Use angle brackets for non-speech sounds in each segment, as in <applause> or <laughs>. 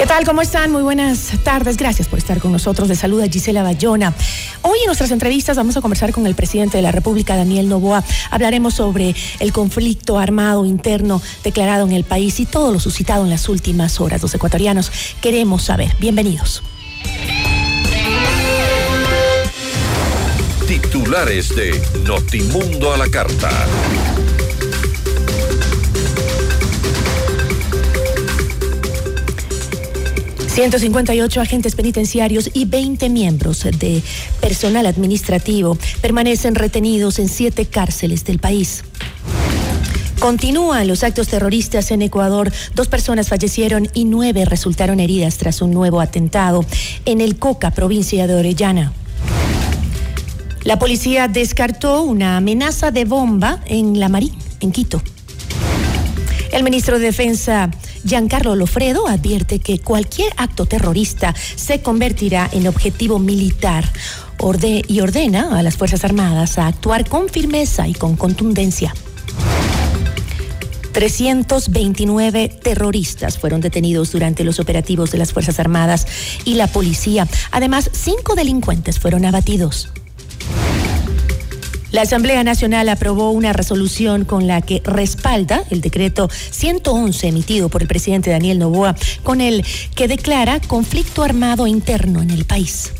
¿Qué tal? ¿Cómo están? Muy buenas tardes. Gracias por estar con nosotros. De saluda Gisela Bayona. Hoy en nuestras entrevistas vamos a conversar con el presidente de la República, Daniel Novoa. Hablaremos sobre el conflicto armado interno declarado en el país y todo lo suscitado en las últimas horas. Los ecuatorianos queremos saber. Bienvenidos. Titulares de Notimundo a la Carta. 158 agentes penitenciarios y 20 miembros de personal administrativo permanecen retenidos en siete cárceles del país. Continúan los actos terroristas en Ecuador. Dos personas fallecieron y nueve resultaron heridas tras un nuevo atentado en el Coca, provincia de Orellana. La policía descartó una amenaza de bomba en La Marín, en Quito. El ministro de Defensa Giancarlo Lofredo advierte que cualquier acto terrorista se convertirá en objetivo militar y ordena a las Fuerzas Armadas a actuar con firmeza y con contundencia. 329 terroristas fueron detenidos durante los operativos de las Fuerzas Armadas y la policía. Además, cinco delincuentes fueron abatidos. La Asamblea Nacional aprobó una resolución con la que respalda el decreto 111 emitido por el presidente Daniel Novoa, con el que declara conflicto armado interno en el país.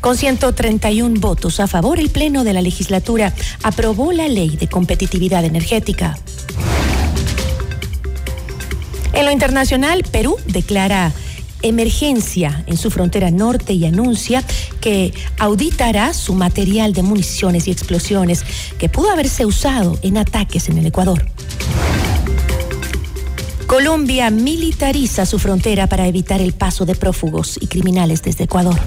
Con 131 votos a favor, el Pleno de la legislatura aprobó la ley de competitividad energética. En lo internacional, Perú declara emergencia en su frontera norte y anuncia que auditará su material de municiones y explosiones que pudo haberse usado en ataques en el Ecuador. Colombia militariza su frontera para evitar el paso de prófugos y criminales desde Ecuador.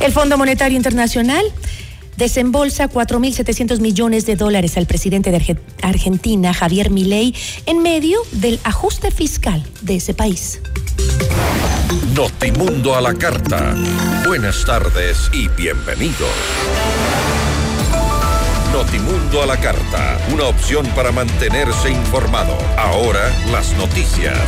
El Fondo Monetario Internacional desembolsa 4.700 millones de dólares al presidente de Argentina, Javier Milei, en medio del ajuste fiscal de ese país. Notimundo a la carta. Buenas tardes y bienvenidos. Notimundo a la carta, una opción para mantenerse informado. Ahora las noticias.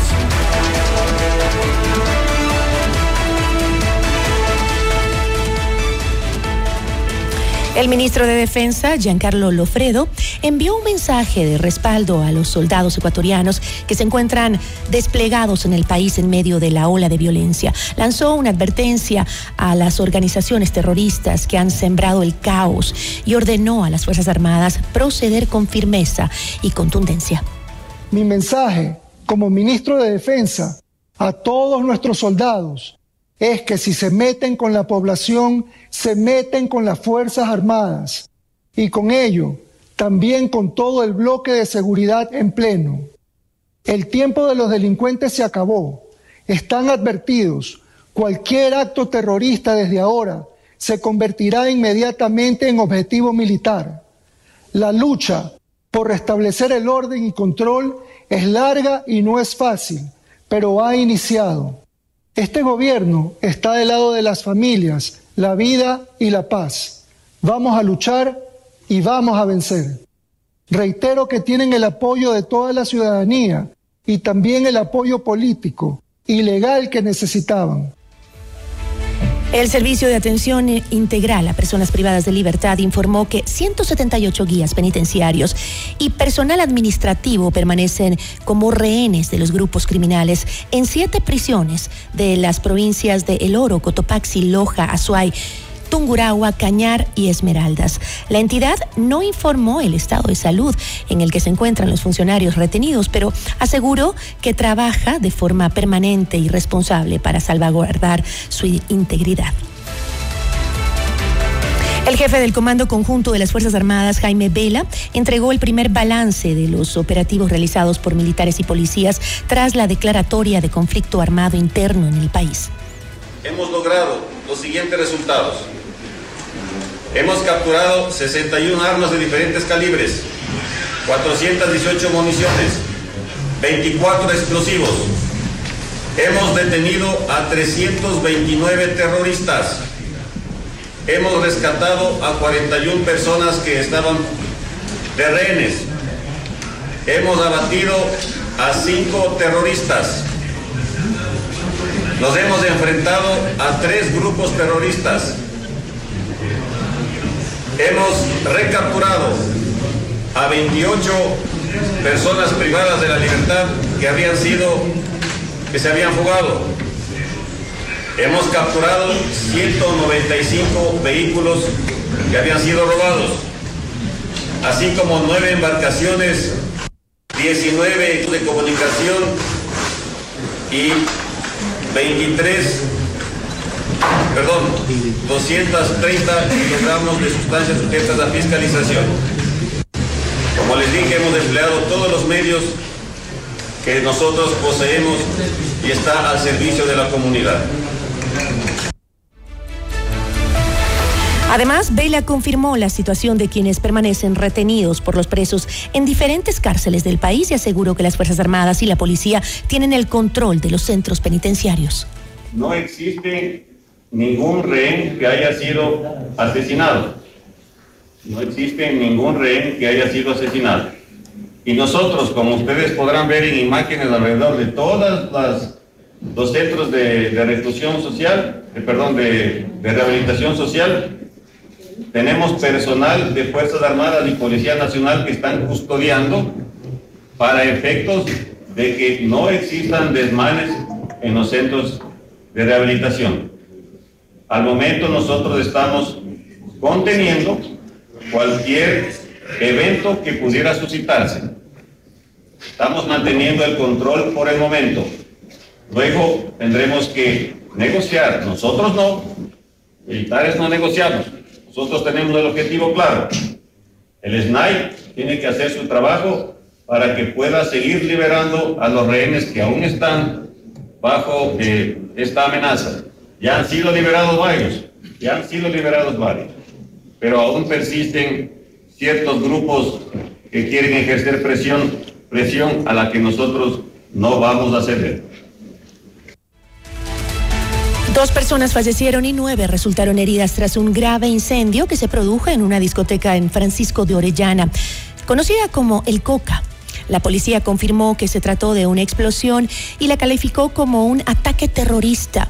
El ministro de Defensa, Giancarlo Lofredo, envió un mensaje de respaldo a los soldados ecuatorianos que se encuentran desplegados en el país en medio de la ola de violencia. Lanzó una advertencia a las organizaciones terroristas que han sembrado el caos y ordenó a las Fuerzas Armadas proceder con firmeza y contundencia. Mi mensaje como ministro de Defensa a todos nuestros soldados es que si se meten con la población, se meten con las Fuerzas Armadas y con ello también con todo el bloque de seguridad en pleno. El tiempo de los delincuentes se acabó. Están advertidos. Cualquier acto terrorista desde ahora se convertirá inmediatamente en objetivo militar. La lucha por restablecer el orden y control es larga y no es fácil, pero ha iniciado. Este gobierno está del lado de las familias, la vida y la paz. Vamos a luchar y vamos a vencer. Reitero que tienen el apoyo de toda la ciudadanía y también el apoyo político y legal que necesitaban. El Servicio de Atención Integral a Personas Privadas de Libertad informó que 178 guías penitenciarios y personal administrativo permanecen como rehenes de los grupos criminales en siete prisiones de las provincias de El Oro, Cotopaxi, Loja, Azuay, Tungurahua, Cañar y Esmeraldas. La entidad no informó el estado de salud en el que se encuentran los funcionarios retenidos, pero aseguró que trabaja de forma permanente y responsable para salvaguardar su integridad. El jefe del Comando Conjunto de las Fuerzas Armadas, Jaime Vela, entregó el primer balance de los operativos realizados por militares y policías tras la declaratoria de conflicto armado interno en el país. Hemos logrado los siguientes resultados. Hemos capturado 61 armas de diferentes calibres, 418 municiones, 24 explosivos. Hemos detenido a 329 terroristas. Hemos rescatado a 41 personas que estaban de rehenes. Hemos abatido a 5 terroristas. Nos hemos enfrentado a tres grupos terroristas hemos recapturado a 28 personas privadas de la libertad que habían sido, que se habían fugado. Hemos capturado 195 vehículos que habían sido robados, así como nueve embarcaciones, 19 de comunicación y 23 perdón, 230 kilogramos de sustancias sujetas a fiscalización. Como les dije, hemos empleado todos los medios que nosotros poseemos y está al servicio de la comunidad. Además, Vela confirmó la situación de quienes permanecen retenidos por los presos en diferentes cárceles del país y aseguró que las Fuerzas Armadas y la policía tienen el control de los centros penitenciarios. No existe ningún rehén que haya sido asesinado. No existe ningún rehén que haya sido asesinado. Y nosotros, como ustedes podrán ver en imágenes alrededor de todos los centros de, reclusión social, perdón, de, de rehabilitación social, tenemos personal de Fuerzas Armadas y Policía Nacional que están custodiando para efectos de que no existan desmanes en los centros de rehabilitación. Al momento nosotros estamos conteniendo cualquier evento que pudiera suscitarse. Estamos manteniendo el control por el momento. Luego tendremos que negociar. Nosotros no. Militares no negociamos. Nosotros tenemos el objetivo claro. El SNAI tiene que hacer su trabajo para que pueda seguir liberando a los rehenes que aún están bajo eh, esta amenaza. Ya han sido liberados varios, ya han sido liberados varios, pero aún persisten ciertos grupos que quieren ejercer presión, presión a la que nosotros no vamos a ceder. Dos personas fallecieron y nueve resultaron heridas tras un grave incendio que se produjo en una discoteca en Francisco de Orellana, conocida como El Coca. La policía confirmó que se trató de una explosión y la calificó como un ataque terrorista.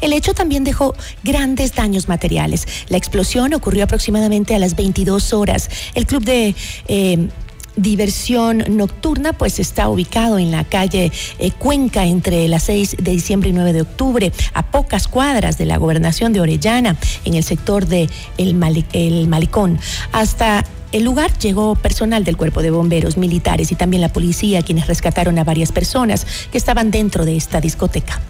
El hecho también dejó grandes daños materiales. La explosión ocurrió aproximadamente a las 22 horas. El club de... Eh, diversión nocturna, pues está ubicado en la calle eh, Cuenca entre las 6 de diciembre y 9 de octubre, a pocas cuadras de la gobernación de Orellana, en el sector de el Malicón. Hasta el lugar llegó personal del cuerpo de bomberos, militares y también la policía, quienes rescataron a varias personas que estaban dentro de esta discoteca.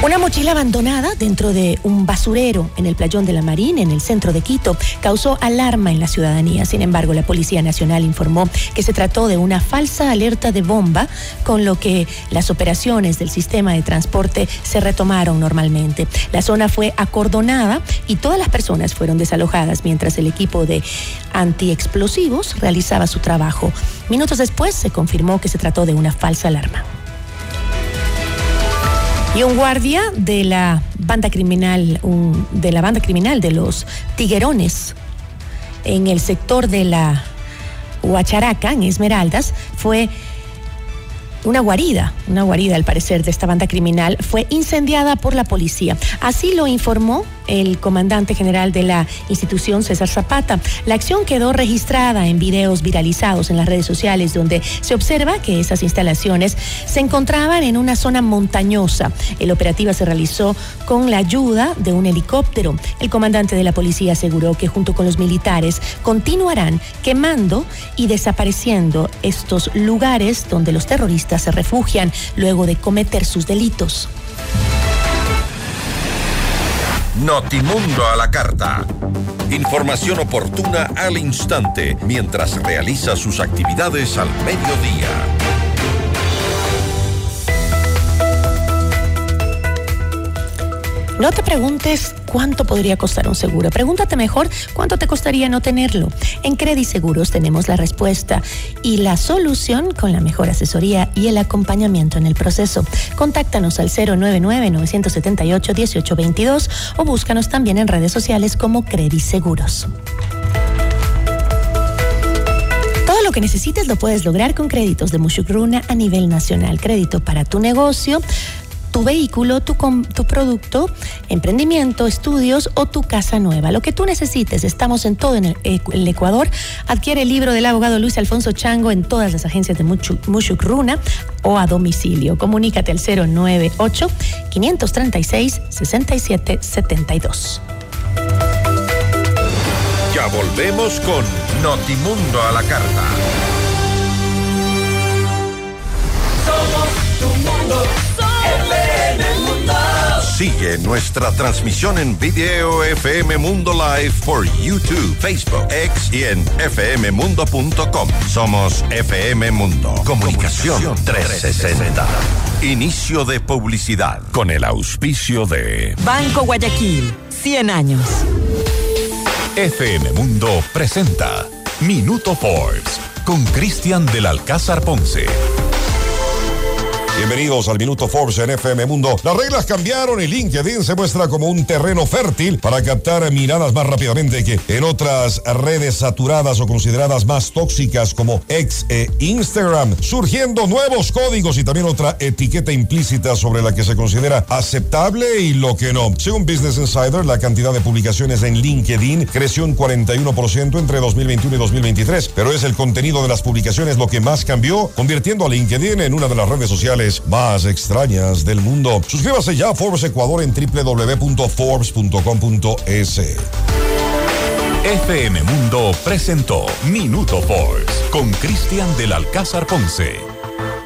Una mochila abandonada dentro de un basurero en el playón de la Marina, en el centro de Quito, causó alarma en la ciudadanía. Sin embargo, la Policía Nacional informó que se trató de una falsa alerta de bomba, con lo que las operaciones del sistema de transporte se retomaron normalmente. La zona fue acordonada y todas las personas fueron desalojadas mientras el equipo de antiexplosivos realizaba su trabajo. Minutos después se confirmó que se trató de una falsa alarma. Y un guardia de la banda criminal, de la banda criminal de los Tiguerones, en el sector de la Huacharaca, en Esmeraldas, fue una guarida, una guarida al parecer de esta banda criminal, fue incendiada por la policía. Así lo informó el comandante general de la institución, César Zapata. La acción quedó registrada en videos viralizados en las redes sociales donde se observa que esas instalaciones se encontraban en una zona montañosa. El operativo se realizó con la ayuda de un helicóptero. El comandante de la policía aseguró que junto con los militares continuarán quemando y desapareciendo estos lugares donde los terroristas se refugian luego de cometer sus delitos. Notimundo a la carta. Información oportuna al instante mientras realiza sus actividades al mediodía. No te preguntes cuánto podría costar un seguro. Pregúntate mejor cuánto te costaría no tenerlo. En Credit Seguros tenemos la respuesta y la solución con la mejor asesoría y el acompañamiento en el proceso. Contáctanos al 099-978-1822 o búscanos también en redes sociales como Credit Seguros. Todo lo que necesites lo puedes lograr con créditos de Mushukruna a nivel nacional. Crédito para tu negocio tu vehículo, tu, tu producto, emprendimiento, estudios o tu casa nueva. Lo que tú necesites, estamos en todo en el, Ecuador. Adquiere el libro del abogado Luis Alfonso Chango en todas las agencias de Mushuk Runa o a domicilio. Comunícate al 098 536 6772. Ya volvemos con Notimundo a la carta. Somos tu mundo. Sigue nuestra transmisión en video FM Mundo Live por YouTube, Facebook, X y en fmmundo.com. Somos FM Mundo. Comunicación 360. Inicio de publicidad con el auspicio de Banco Guayaquil, 100 años. FM Mundo presenta Minuto Forbes con Cristian del Alcázar Ponce. Bienvenidos al Minuto Forbes en FM Mundo. Las reglas cambiaron y LinkedIn se muestra como un terreno fértil para captar miradas más rápidamente que en otras redes saturadas o consideradas más tóxicas como X e Instagram, surgiendo nuevos códigos y también otra etiqueta implícita sobre la que se considera aceptable y lo que no. Según Business Insider, la cantidad de publicaciones en LinkedIn creció un 41% entre 2021 y 2023, pero es el contenido de las publicaciones lo que más cambió, convirtiendo a LinkedIn en una de las redes sociales más extrañas del mundo. Suscríbase ya a Forbes Ecuador en www.forbes.com.es. FM Mundo presentó Minuto Forbes con Cristian del Alcázar Ponce.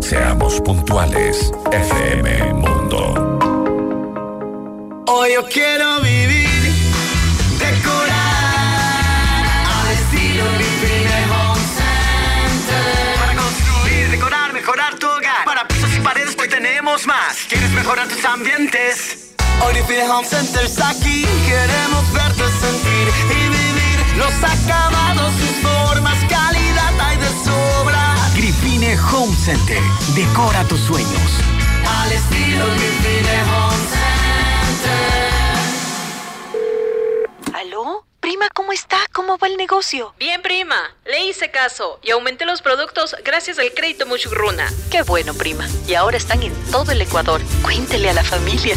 Seamos puntuales, FM Mundo. Hoy yo quiero vivir, decorar al estilo Grifine Home Center. Para construir, decorar, mejorar tu hogar. Para pisos y paredes, hoy tenemos más. ¿Quieres mejorar tus ambientes? Hoy Grifine Home Center está aquí. Queremos verte sentir y vivir los acabados, Home Center. Decora tus sueños. Al estilo Grifine Home Center. ¿Aló? Prima, ¿cómo está? ¿Cómo va el negocio? Bien, prima. Le hice caso y aumenté los productos gracias al crédito Muchugruna. Qué bueno, prima. Y ahora están en todo el Ecuador. Cuéntele a la familia.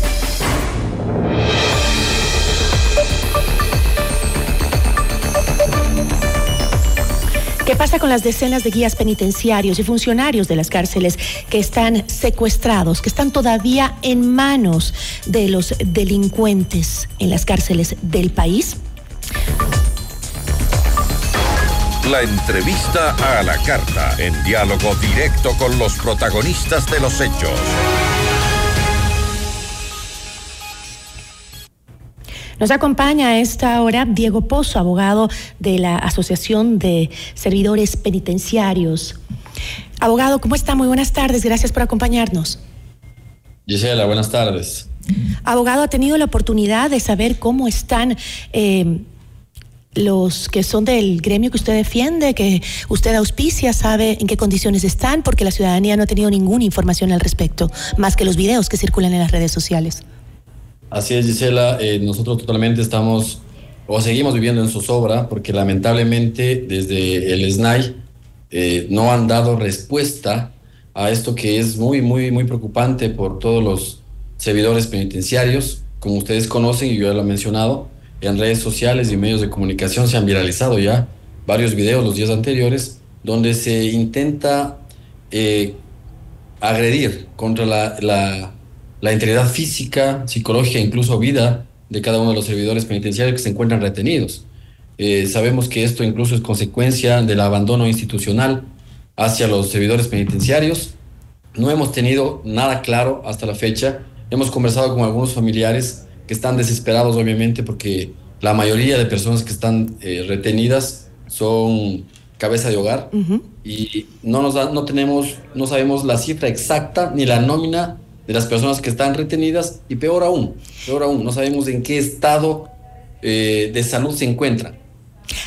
¿Qué pasa con las decenas de guías penitenciarios y funcionarios de las cárceles que están secuestrados, que están todavía en manos de los delincuentes en las cárceles del país? La entrevista a la carta, en diálogo directo con los protagonistas de los hechos. Nos acompaña a esta hora Diego Pozo, abogado de la Asociación de Servidores Penitenciarios. Abogado, ¿cómo está? Muy buenas tardes, gracias por acompañarnos. Gisela, buenas tardes. Abogado, ¿ha tenido la oportunidad de saber cómo están eh, los que son del gremio que usted defiende, que usted auspicia, sabe en qué condiciones están? Porque la ciudadanía no ha tenido ninguna información al respecto, más que los videos que circulan en las redes sociales. Así es, Gisela. Eh, nosotros totalmente estamos o seguimos viviendo en zozobra porque lamentablemente desde el SNAI eh, no han dado respuesta a esto que es muy, muy, muy preocupante por todos los servidores penitenciarios. Como ustedes conocen, y yo ya lo he mencionado, en redes sociales y medios de comunicación se han viralizado ya varios videos los días anteriores donde se intenta eh, agredir contra la, la la integridad física, psicológica, incluso vida de cada uno de los servidores penitenciarios que se encuentran retenidos. Eh, sabemos que esto incluso es consecuencia del abandono institucional hacia los servidores penitenciarios. No hemos tenido nada claro hasta la fecha. Hemos conversado con algunos familiares que están desesperados, obviamente, porque la mayoría de personas que están eh, retenidas son cabeza de hogar y no nos no tenemos, no sabemos la cifra exacta ni la nómina de las personas que están retenidas y peor aún, peor aún, no sabemos en qué estado eh, de salud se encuentran.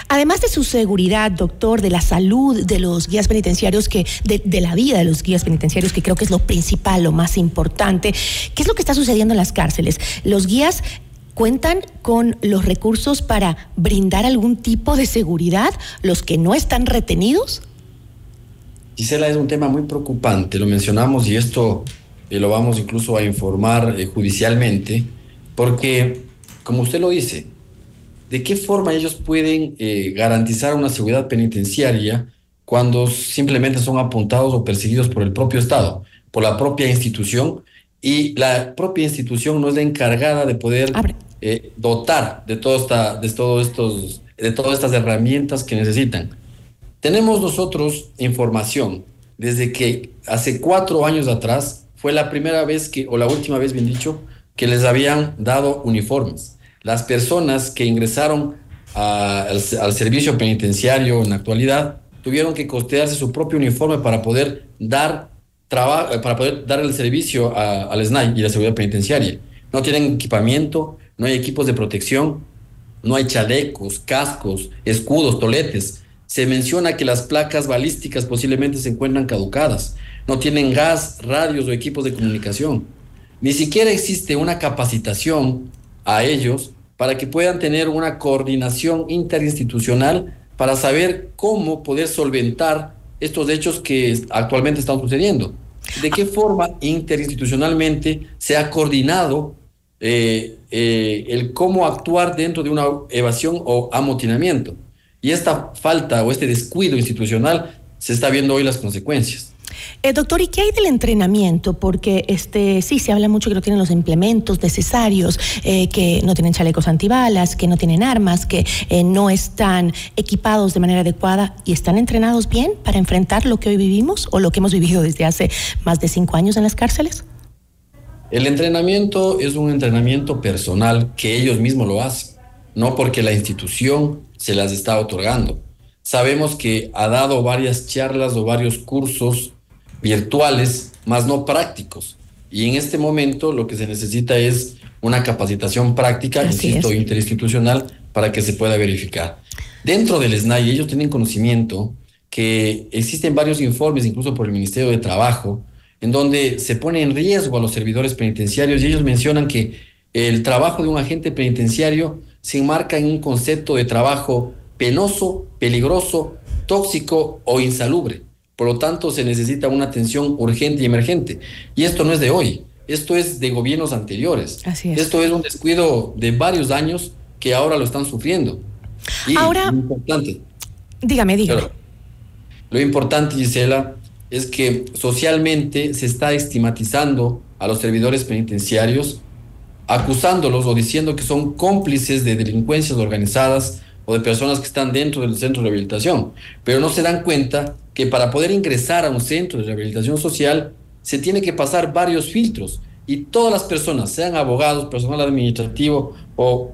Además de su seguridad, doctor, de la salud de los guías penitenciarios, que de, de, la vida de los guías penitenciarios, que creo que es lo principal, lo más importante, ¿qué es lo que está sucediendo en las cárceles? Los guías cuentan con los recursos para brindar algún tipo de seguridad, los que no están retenidos. Gisela, es un tema muy preocupante, lo mencionamos y esto y lo vamos incluso a informar eh, judicialmente, porque, como usted lo dice, ¿de qué forma ellos pueden eh, garantizar una seguridad penitenciaria cuando simplemente son apuntados o perseguidos por el propio Estado, por la propia institución? Y la propia institución no es la encargada de poder eh, dotar de, todo esta, de, todos estos, de todas estas herramientas que necesitan. Tenemos nosotros información desde que hace cuatro años atrás fue la primera vez que, o la última vez, bien dicho, que les habían dado uniformes. Las personas que ingresaron al, servicio penitenciario en la actualidad tuvieron que costearse su propio uniforme para poder dar trabajo, para poder dar el servicio al SNAI y la seguridad penitenciaria. No tienen equipamiento, no hay equipos de protección, no hay chalecos, cascos, escudos, toletes. Se menciona que las placas balísticas posiblemente se encuentran caducadas no tienen gas, radios o equipos de comunicación. Ni siquiera existe una capacitación a ellos para que puedan tener una coordinación interinstitucional para saber cómo poder solventar estos hechos que actualmente están sucediendo. ¿De qué forma interinstitucionalmente se ha coordinado eh, eh, el cómo actuar dentro de una evasión o amotinamiento? Y esta falta o este descuido institucional se está viendo hoy las consecuencias. Eh, doctor, ¿y qué hay del entrenamiento? Porque este sí se habla mucho que no tienen los implementos necesarios, eh, que no tienen chalecos antibalas, que no tienen armas, que eh, no están equipados de manera adecuada y están entrenados bien para enfrentar lo que hoy vivimos o lo que hemos vivido desde hace más de cinco años en las cárceles. El entrenamiento es un entrenamiento personal que ellos mismos lo hacen, no porque la institución se las está otorgando. Sabemos que ha dado varias charlas o varios cursos virtuales, más no prácticos. Y en este momento lo que se necesita es una capacitación práctica, insisto, interinstitucional, para que se pueda verificar. Dentro del SNAI ellos tienen conocimiento que existen varios informes, incluso por el Ministerio de Trabajo, en donde se pone en riesgo a los servidores penitenciarios y ellos mencionan que el trabajo de un agente penitenciario se enmarca en un concepto de trabajo penoso, peligroso, tóxico o insalubre. Por lo tanto, se necesita una atención urgente y emergente. Y esto no es de hoy, esto es de gobiernos anteriores. Así es. Esto es un descuido de varios años que ahora lo están sufriendo. Y Ahora- lo importante, Dígame, dígame. Lo importante, Gisela, es que socialmente se está estigmatizando a los servidores penitenciarios, acusándolos o diciendo que son cómplices de delincuencias organizadas o de personas que están dentro del centro de rehabilitación. Pero no se dan cuenta que para poder ingresar a un centro de rehabilitación social se tiene que pasar varios filtros y todas las personas, sean abogados, personal administrativo o,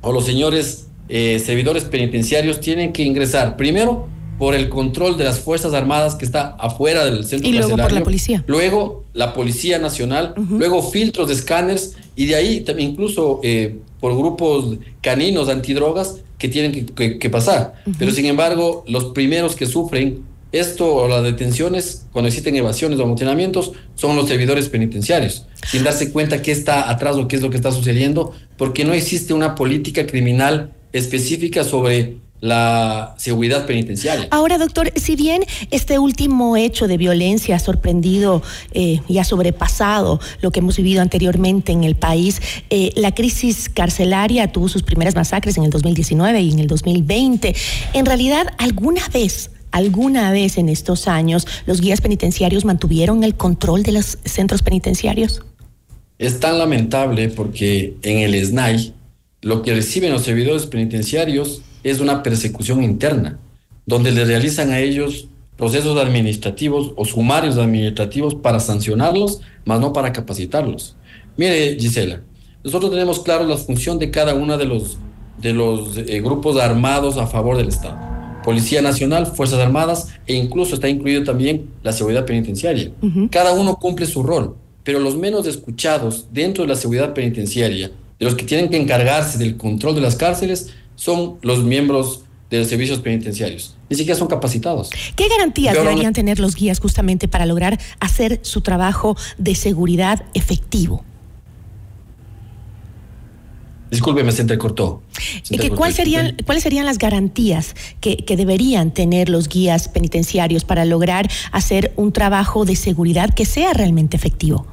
o los señores eh, servidores penitenciarios, tienen que ingresar primero por el control de las Fuerzas Armadas que está afuera del centro Y luego por la policía. luego la Policía Nacional, luego filtros de escáneres y de ahí también incluso eh, por grupos caninos antidrogas que tienen que, que- que pasar. Pero sin embargo, los primeros que sufren esto o las detenciones, cuando existen evasiones o amotinamientos, son los servidores penitenciarios, sin darse cuenta qué está atrás o qué es lo que está sucediendo, porque no existe una política criminal específica sobre la seguridad penitenciaria. Ahora, doctor, si bien este último hecho de violencia ha sorprendido eh, y ha sobrepasado lo que hemos vivido anteriormente en el país, eh, la crisis carcelaria tuvo sus primeras masacres en el 2019 y en el 2020. En realidad, ¿alguna vez, alguna vez en estos años, los guías penitenciarios mantuvieron el control de los centros penitenciarios? Es tan lamentable porque en el SNAI lo que reciben los servidores penitenciarios es una persecución interna, donde le realizan a ellos procesos administrativos o sumarios administrativos para sancionarlos, más no para capacitarlos. Mire, Gisela, nosotros tenemos claro la función de cada uno de los, de los eh, grupos armados a favor del Estado. Policía Nacional, Fuerzas Armadas e incluso está incluido también la seguridad penitenciaria. Cada uno cumple su rol, pero los menos escuchados dentro de la seguridad penitenciaria, de los que tienen que encargarse del control de las cárceles, son los miembros de los servicios penitenciarios. Ni siquiera son capacitados. ¿Qué garantías no- deberían tener los guías justamente para lograr hacer su trabajo de seguridad efectivo? Discúlpeme, se entrecortó. Se ¿Y que entrecortó, cuál serían, ¿Cuáles serían las garantías que, que deberían tener los guías penitenciarios para lograr hacer un trabajo de seguridad que sea realmente efectivo?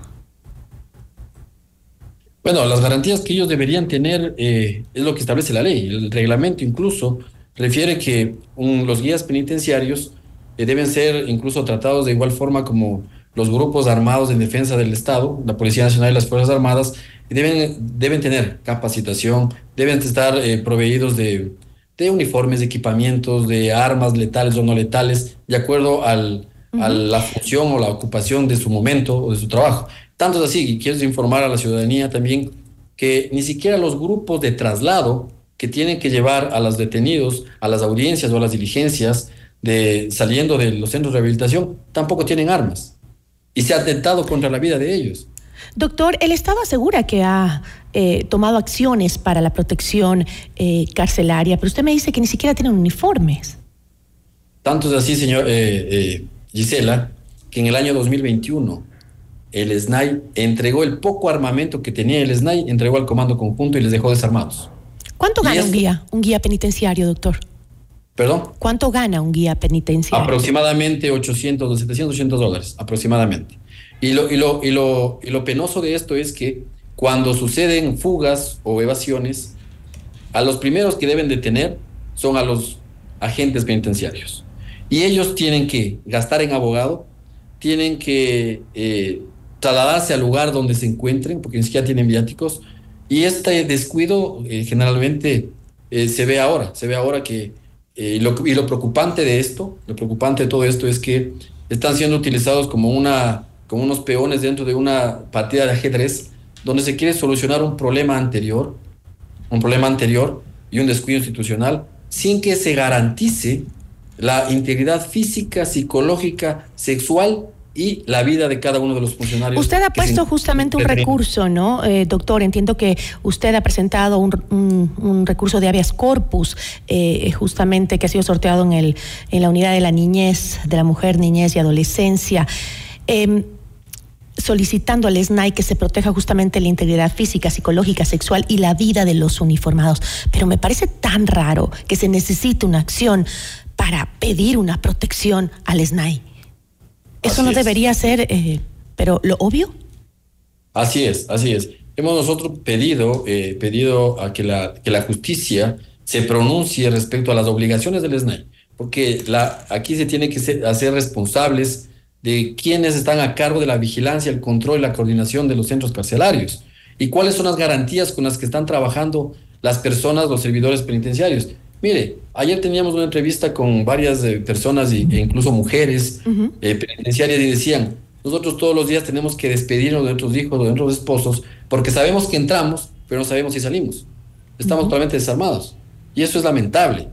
Bueno, las garantías que ellos deberían tener eh, es lo que establece la ley. El reglamento incluso refiere que un- los guías penitenciarios eh, deben ser incluso tratados de igual forma como los grupos armados en defensa del Estado, la Policía Nacional y las Fuerzas Armadas, deben, deben tener capacitación, deben estar eh, proveídos de, de uniformes, de equipamientos, de armas letales o no letales, de acuerdo al, a la función o la ocupación de su momento o de su trabajo. Tanto es así, y quiero informar a la ciudadanía también que ni siquiera los grupos de traslado que tienen que llevar a los detenidos a las audiencias o a las diligencias de saliendo de los centros de rehabilitación tampoco tienen armas. Y se ha atentado contra la vida de ellos. Doctor, el Estado asegura que ha eh, tomado acciones para la protección eh, carcelaria, pero usted me dice que ni siquiera tienen uniformes. Tanto es así, señor eh, eh, Gisela, que en el año 2021 el SNAI entregó el poco armamento que tenía el SNAI, entregó al comando conjunto y les dejó desarmados. ¿Cuánto Y gana un guía, un guía penitenciario, doctor? ¿Perdón? ¿Cuánto gana un guía penitenciario? Aproximadamente 800, de 700, 800 dólares, aproximadamente. Y lo, y, lo, y, lo, y lo penoso de esto es que cuando suceden fugas o evasiones, a los primeros que deben detener son a los agentes penitenciarios. Y ellos tienen que gastar en abogado, tienen que eh, trasladarse al lugar donde se encuentren, porque ni siquiera tienen viáticos. Y este descuido eh, generalmente eh, se ve ahora, se ve ahora que eh, y, lo, preocupante de esto, lo preocupante de todo esto es que están siendo utilizados como, una, como unos peones dentro de una partida de ajedrez donde se quiere solucionar un problema anterior, un problema anterior y un descuido institucional sin que se garantice la integridad física, psicológica, sexual y la vida de cada uno de los funcionarios. Usted ha se puesto justamente un recurso, ¿no, eh, doctor? Entiendo que usted ha presentado un, un- un recurso de habeas corpus, eh, justamente que ha sido sorteado en, el, en la unidad de la niñez, de la mujer, niñez y adolescencia. Em, solicitando al SNAI que se proteja justamente la integridad física, psicológica, sexual y la vida de los uniformados. Pero me parece tan raro que se necesite una acción para pedir una protección al SNAI. Eso Así no es. debería ser, eh, pero lo obvio. Así es, así es. Hemos nosotros pedido, eh, pedido a que la, que la justicia se pronuncie respecto a las obligaciones del SNAI, porque la, aquí se tiene que ser- hacer responsables de quienes están a cargo de la vigilancia, el control y la coordinación de los centros carcelarios y cuáles son las garantías con las que están trabajando las personas, los servidores penitenciarios. Mire, ayer teníamos una entrevista con varias eh, personas e incluso mujeres eh, penitenciarias y decían, nosotros todos los días tenemos que despedirnos de nuestros hijos de nuestros esposos porque sabemos que entramos, pero no sabemos si salimos. Estamos totalmente desarmados. Y eso es lamentable.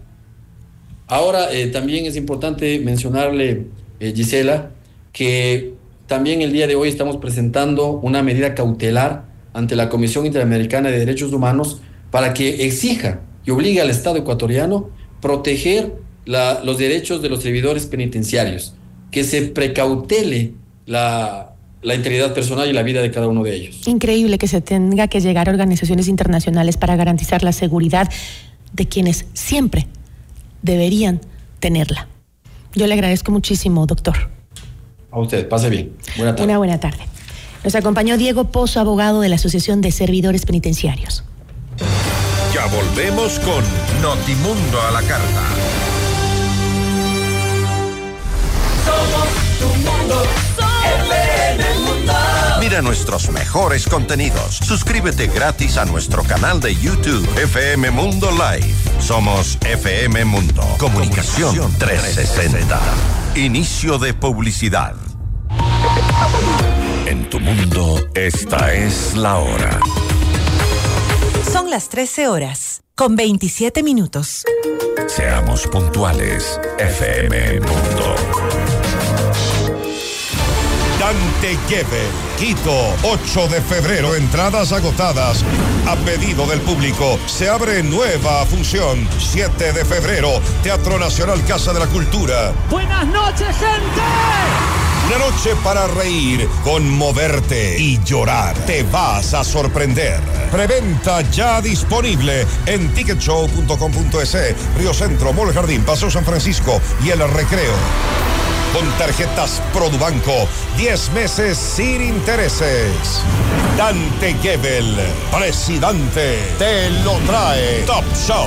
Ahora, eh, también es importante mencionarle, Gisela, que también el día de hoy estamos presentando una medida cautelar ante la Comisión Interamericana de Derechos Humanos para que exija y obligue al Estado ecuatoriano proteger la- los derechos de los servidores penitenciarios, que se precautele la, la integridad personal y la vida de cada uno de ellos. Increíble que se tenga que llegar a organizaciones internacionales para garantizar la seguridad de quienes siempre deberían tenerla. Yo le agradezco muchísimo, doctor. A usted, pase bien. Buena tarde. Una buena tarde. Nos acompañó Diego Pozo, abogado de la Asociación de Servidores Penitenciarios. Ya volvemos con Notimundo a la carta. Somos tu mundo, FM Mundo. Mira nuestros mejores contenidos. Suscríbete gratis a nuestro canal de YouTube FM Mundo Live. Somos FM Mundo. Comunicación 360. Inicio de publicidad. En tu mundo, esta es la hora. Las 13 horas, con 27 minutos. Seamos puntuales. FM Mundo. Dante Gebel, Quito, 8 de febrero, entradas agotadas. A pedido del público, se abre nueva función. 7 de febrero, Teatro Nacional Casa de la Cultura. Buenas noches, gente. Una noche para reír, conmoverte y llorar. Te vas a sorprender. Preventa ya disponible en ticketshow.com.es, Río Centro, Mall Jardín, Paseo San Francisco y El Recreo. Con tarjetas Produbanco, 10 meses sin intereses. Dante Gebel, presidente, te lo trae Top Show.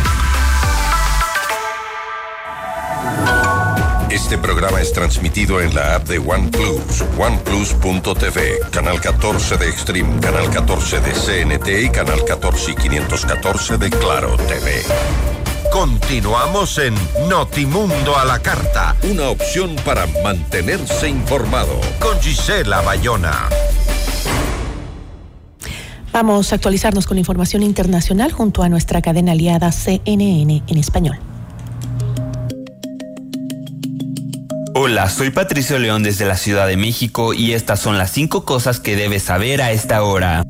Este programa es transmitido en la app de OnePlus, oneplus.tv, canal 14 de Extreme, canal 14 de CNT y canal 14 y 514 de Claro TV. Continuamos en Notimundo a la carta, una opción para mantenerse informado con Gisela Bayona. Vamos a actualizarnos con información internacional junto a nuestra cadena aliada CNN en español. Hola, soy Patricio León desde la Ciudad de México y estas son las cinco cosas que debes saber a esta hora.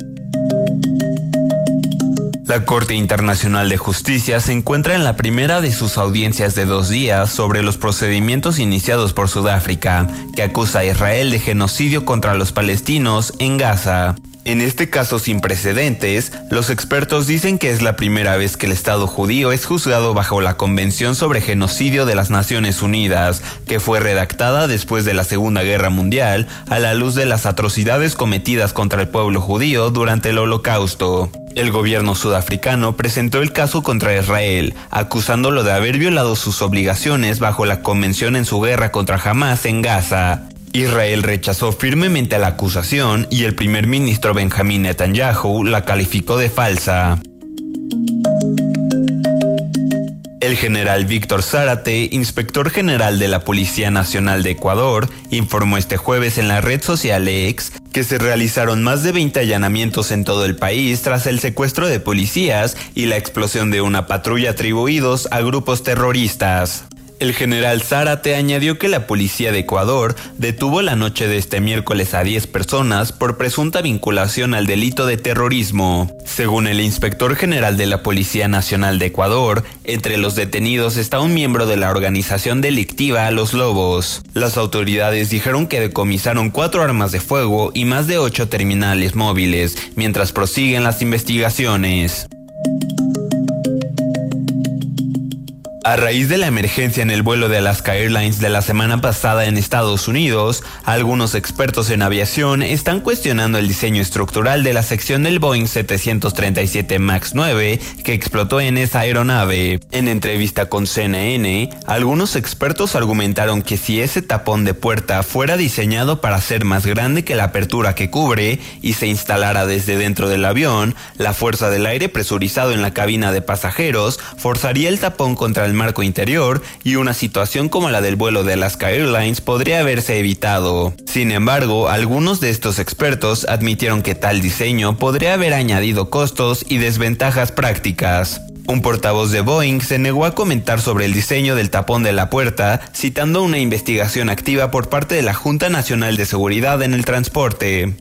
La Corte Internacional de Justicia se encuentra en la primera de sus audiencias de dos días sobre los procedimientos iniciados por Sudáfrica, que acusa a Israel de genocidio contra los palestinos en Gaza. En este caso sin precedentes, los expertos dicen que es la primera vez que el Estado judío es juzgado bajo la Convención sobre Genocidio de las Naciones Unidas, que fue redactada después de la Segunda Guerra Mundial a la luz de las atrocidades cometidas contra el pueblo judío durante el Holocausto. El gobierno sudafricano presentó el caso contra Israel, acusándolo de haber violado sus obligaciones bajo la Convención en su guerra contra Hamas en Gaza. Israel rechazó firmemente la acusación y el primer ministro Benjamín Netanyahu la calificó de falsa. El general Víctor Zárate, inspector general de la Policía Nacional de Ecuador, informó este jueves en la red social X que se realizaron más de 20 allanamientos en todo el país tras el secuestro de policías y la explosión de una patrulla atribuidos a grupos terroristas. El general Zárate añadió que la policía de Ecuador detuvo la noche de este miércoles a 10 personas por presunta vinculación al delito de terrorismo. Según el inspector general de la Policía Nacional de Ecuador, entre los detenidos está un miembro de la organización delictiva Los Lobos. Las autoridades dijeron que decomisaron cuatro armas de fuego y más de ocho terminales móviles, mientras prosiguen las investigaciones. A raíz de la emergencia en el vuelo de Alaska Airlines de la semana pasada en Estados Unidos, algunos expertos en aviación están cuestionando el diseño estructural de la sección del Boeing 737 MAX 9 que explotó en esa aeronave. En entrevista con CNN, algunos expertos argumentaron que si ese tapón de puerta fuera diseñado para ser más grande que la apertura que cubre y se instalara desde dentro del avión, la fuerza del aire presurizado en la cabina de pasajeros forzaría el tapón contra el marco interior y una situación como la del vuelo de Alaska Airlines podría haberse evitado. Sin embargo, algunos de estos expertos admitieron que tal diseño podría haber añadido costos y desventajas prácticas. Un portavoz de Boeing se negó a comentar sobre el diseño del tapón de la puerta, citando una investigación activa por parte de la Junta Nacional de Seguridad en el Transporte.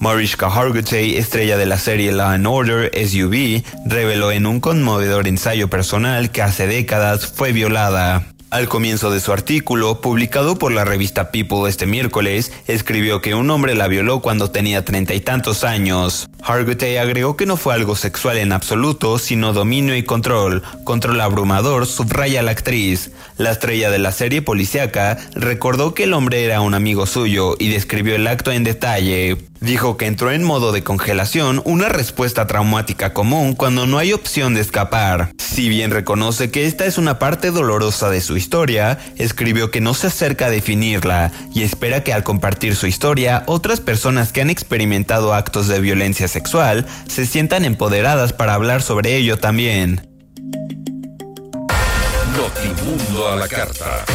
Mariska Hargitay, estrella de la serie Law and Order SUV, reveló en un conmovedor ensayo personal que hace décadas fue violada. Al comienzo de su artículo, publicado por la revista People este miércoles, escribió que un hombre la violó cuando tenía treinta y tantos años. Hargitay agregó que no fue algo sexual en absoluto, sino dominio y control. Control abrumador, subraya la actriz. La estrella de la serie policíaca recordó que el hombre era un amigo suyo y describió el acto en detalle. Dijo que entró en modo de congelación, una respuesta traumática común cuando no hay opción de escapar. Si bien reconoce que esta es una parte dolorosa de su historia, escribió que no se acerca a definirla y espera que al compartir su historia, otras personas que han experimentado actos de violencia sexual se sientan empoderadas para hablar sobre ello también. A la carta.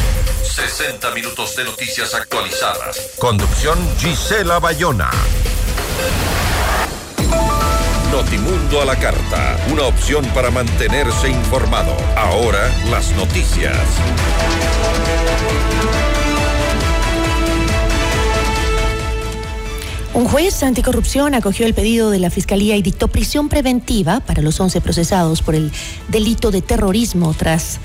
60 minutos de noticias actualizadas. Conducción Gisela Bayona. Notimundo a la carta. Una opción para mantenerse informado. Ahora las noticias. Un juez anticorrupción acogió el pedido de la Fiscalía y dictó prisión preventiva para los 11 procesados por el delito de terrorismo tras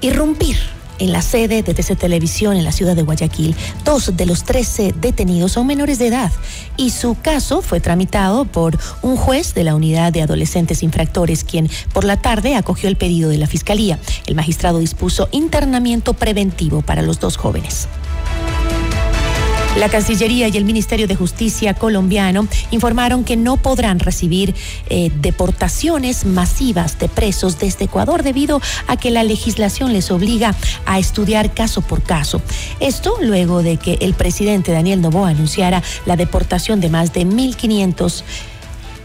irrumpir en la sede de TC Televisión en la ciudad de Guayaquil. Dos de los 13 detenidos son menores de edad y su caso fue tramitado por un juez de la unidad de adolescentes infractores, quien por la tarde acogió el pedido de la Fiscalía. El magistrado dispuso internamiento preventivo para los dos jóvenes. La Cancillería y el Ministerio de Justicia colombiano informaron que no podrán recibir eh, deportaciones masivas de presos desde Ecuador debido a que la legislación les obliga a estudiar caso por caso. Esto luego de que el presidente Daniel Novoa anunciara la deportación de más de 1.500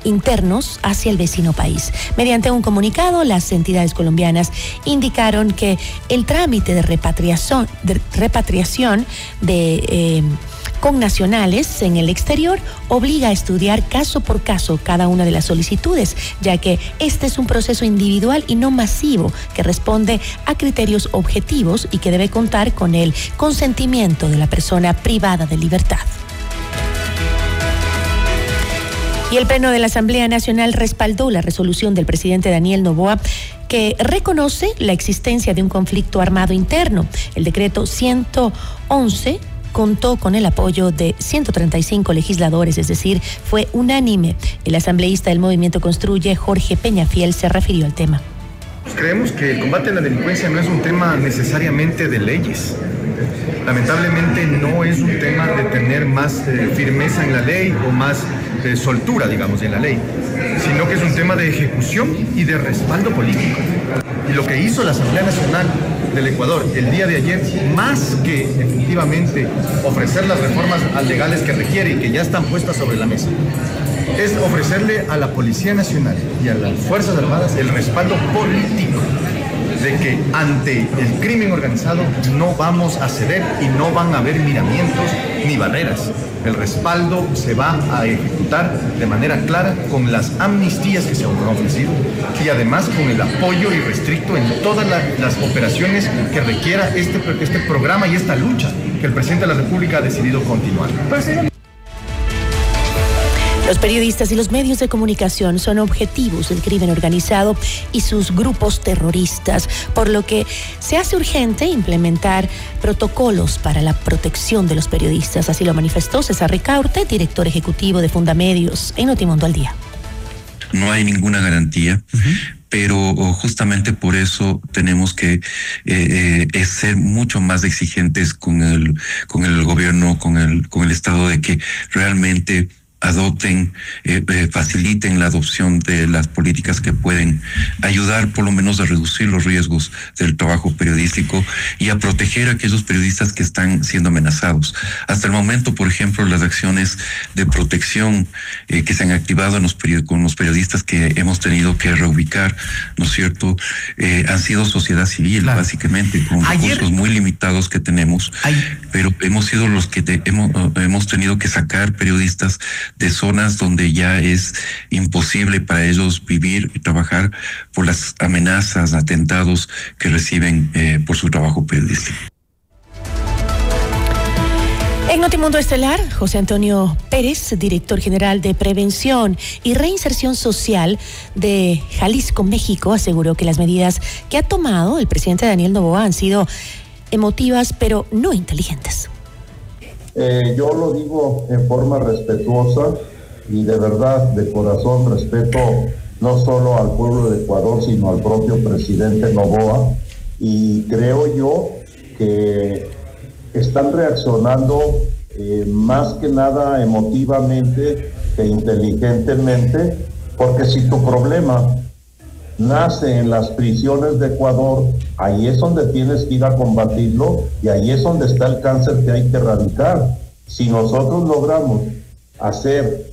internos hacia el vecino país. Mediante un comunicado, las entidades colombianas indicaron que el trámite de repatriación de, repatriación de eh, con nacionales en el exterior obliga a estudiar caso por caso cada una de las solicitudes, ya que este es un proceso individual y no masivo que responde a criterios objetivos y que debe contar con el consentimiento de la persona privada de libertad. Y el Pleno de la Asamblea Nacional respaldó la resolución del presidente Daniel Novoa que reconoce la existencia de un conflicto armado interno. El decreto 111 contó con el apoyo de 135 legisladores, es decir, fue unánime. El asambleísta del Movimiento Construye, Jorge Peñafiel, se refirió al tema. Creemos que el combate a la delincuencia no es un tema necesariamente de leyes. Lamentablemente no es un tema de tener más eh, firmeza en la ley o más de soltura, digamos, en la ley, sino que es un tema de ejecución y de respaldo político. Y lo que hizo la Asamblea Nacional del Ecuador el día de ayer, más que efectivamente ofrecer las reformas legales que requiere y que ya están puestas sobre la mesa, es ofrecerle a la Policía Nacional y a las Fuerzas Armadas el respaldo político de que ante el crimen organizado no vamos a ceder y no van a haber miramientos ni barreras. El respaldo se va a ejecutar de manera clara con las amnistías que se han ofrecido y además con el apoyo irrestricto en todas las operaciones que requiera este, este programa y esta lucha que el presidente de la República ha decidido continuar. Los periodistas y los medios de comunicación son objetivos del crimen organizado y sus grupos terroristas, por lo que se hace urgente implementar protocolos para la protección de los periodistas. Así lo manifestó César Ricaurte, director ejecutivo de Fundamedios en Notimundo al Día. No hay ninguna garantía, pero justamente por eso tenemos que eh, eh, ser mucho más exigentes con el con el gobierno, con el con el estado de que realmente adopten, eh, eh, faciliten la adopción de las políticas que pueden ayudar por lo menos a reducir los riesgos del trabajo periodístico y a proteger a aquellos periodistas que están siendo amenazados. Hasta el momento, por ejemplo, las acciones de protección eh, que se han activado en los con los periodistas que hemos tenido que reubicar, ¿no es cierto?, han sido sociedad civil, básicamente, con recursos muy limitados que tenemos, pero hemos sido los que hemos, hemos tenido que sacar periodistas de zonas donde ya es imposible para ellos vivir y trabajar por las amenazas, atentados que reciben eh, por su trabajo periodístico. En Notimundo Estelar, José Antonio Pérez, director general de Prevención y Reinserción Social de Jalisco, México, aseguró que las medidas que ha tomado el presidente Daniel Novoa han sido emotivas, pero no inteligentes. Eh, yo lo digo en forma respetuosa y de verdad, de corazón, respeto no solo al pueblo de Ecuador, sino al propio presidente Novoa. Y creo yo que están reaccionando eh, más que nada emotivamente que inteligentemente, porque si tu problema nace en las prisiones de Ecuador, ahí es donde tienes que ir a combatirlo y ahí es donde está el cáncer que hay que erradicar. Si nosotros logramos hacer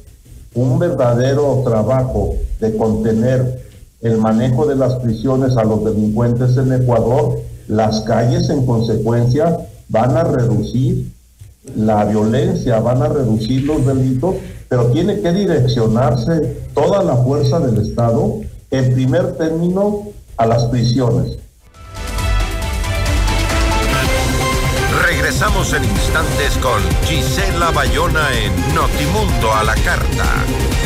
un verdadero trabajo de contener el manejo de las prisiones a los delincuentes en Ecuador, las calles en consecuencia van a reducir la violencia, van a reducir los delitos, pero tiene que direccionarse toda la fuerza del Estado en primer término a las prisiones. Regresamos en instantes con Gisela Bayona en Notimundo a la Carta.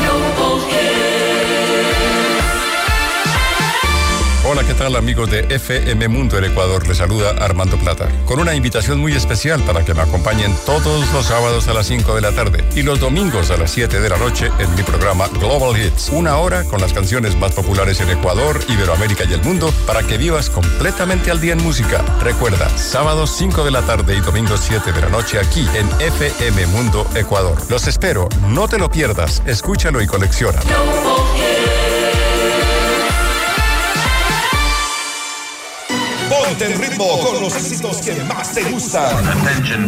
Eu vou querer. Hola, ¿qué tal amigos de FM Mundo del Ecuador? Les saluda Armando Plata, con una invitación muy especial para que me acompañen todos los sábados a las 5 de la tarde y los domingos a las 7 de la noche en mi programa Global Hits. Una hora con las canciones más populares en Ecuador, Iberoamérica y el mundo para que vivas completamente al día en música. Recuerda, sábados 5 de la tarde y domingos 7 de la noche aquí en FM Mundo Ecuador. Los espero, no te lo pierdas, escúchalo y colecciona. Ponte en ritmo con los éxitos que más te gustan.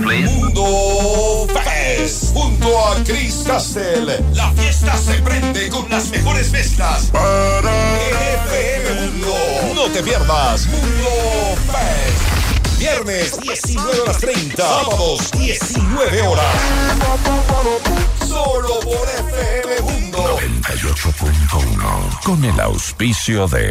Mundo Fest. Junto a Chris Castel. La fiesta se prende con las mejores mezclas. Para FM Mundo. No te pierdas. Mundo Fest. Viernes 19 horas 30. Sábados 19 horas. Solo por FM Mundo. 98.1 con el auspicio de...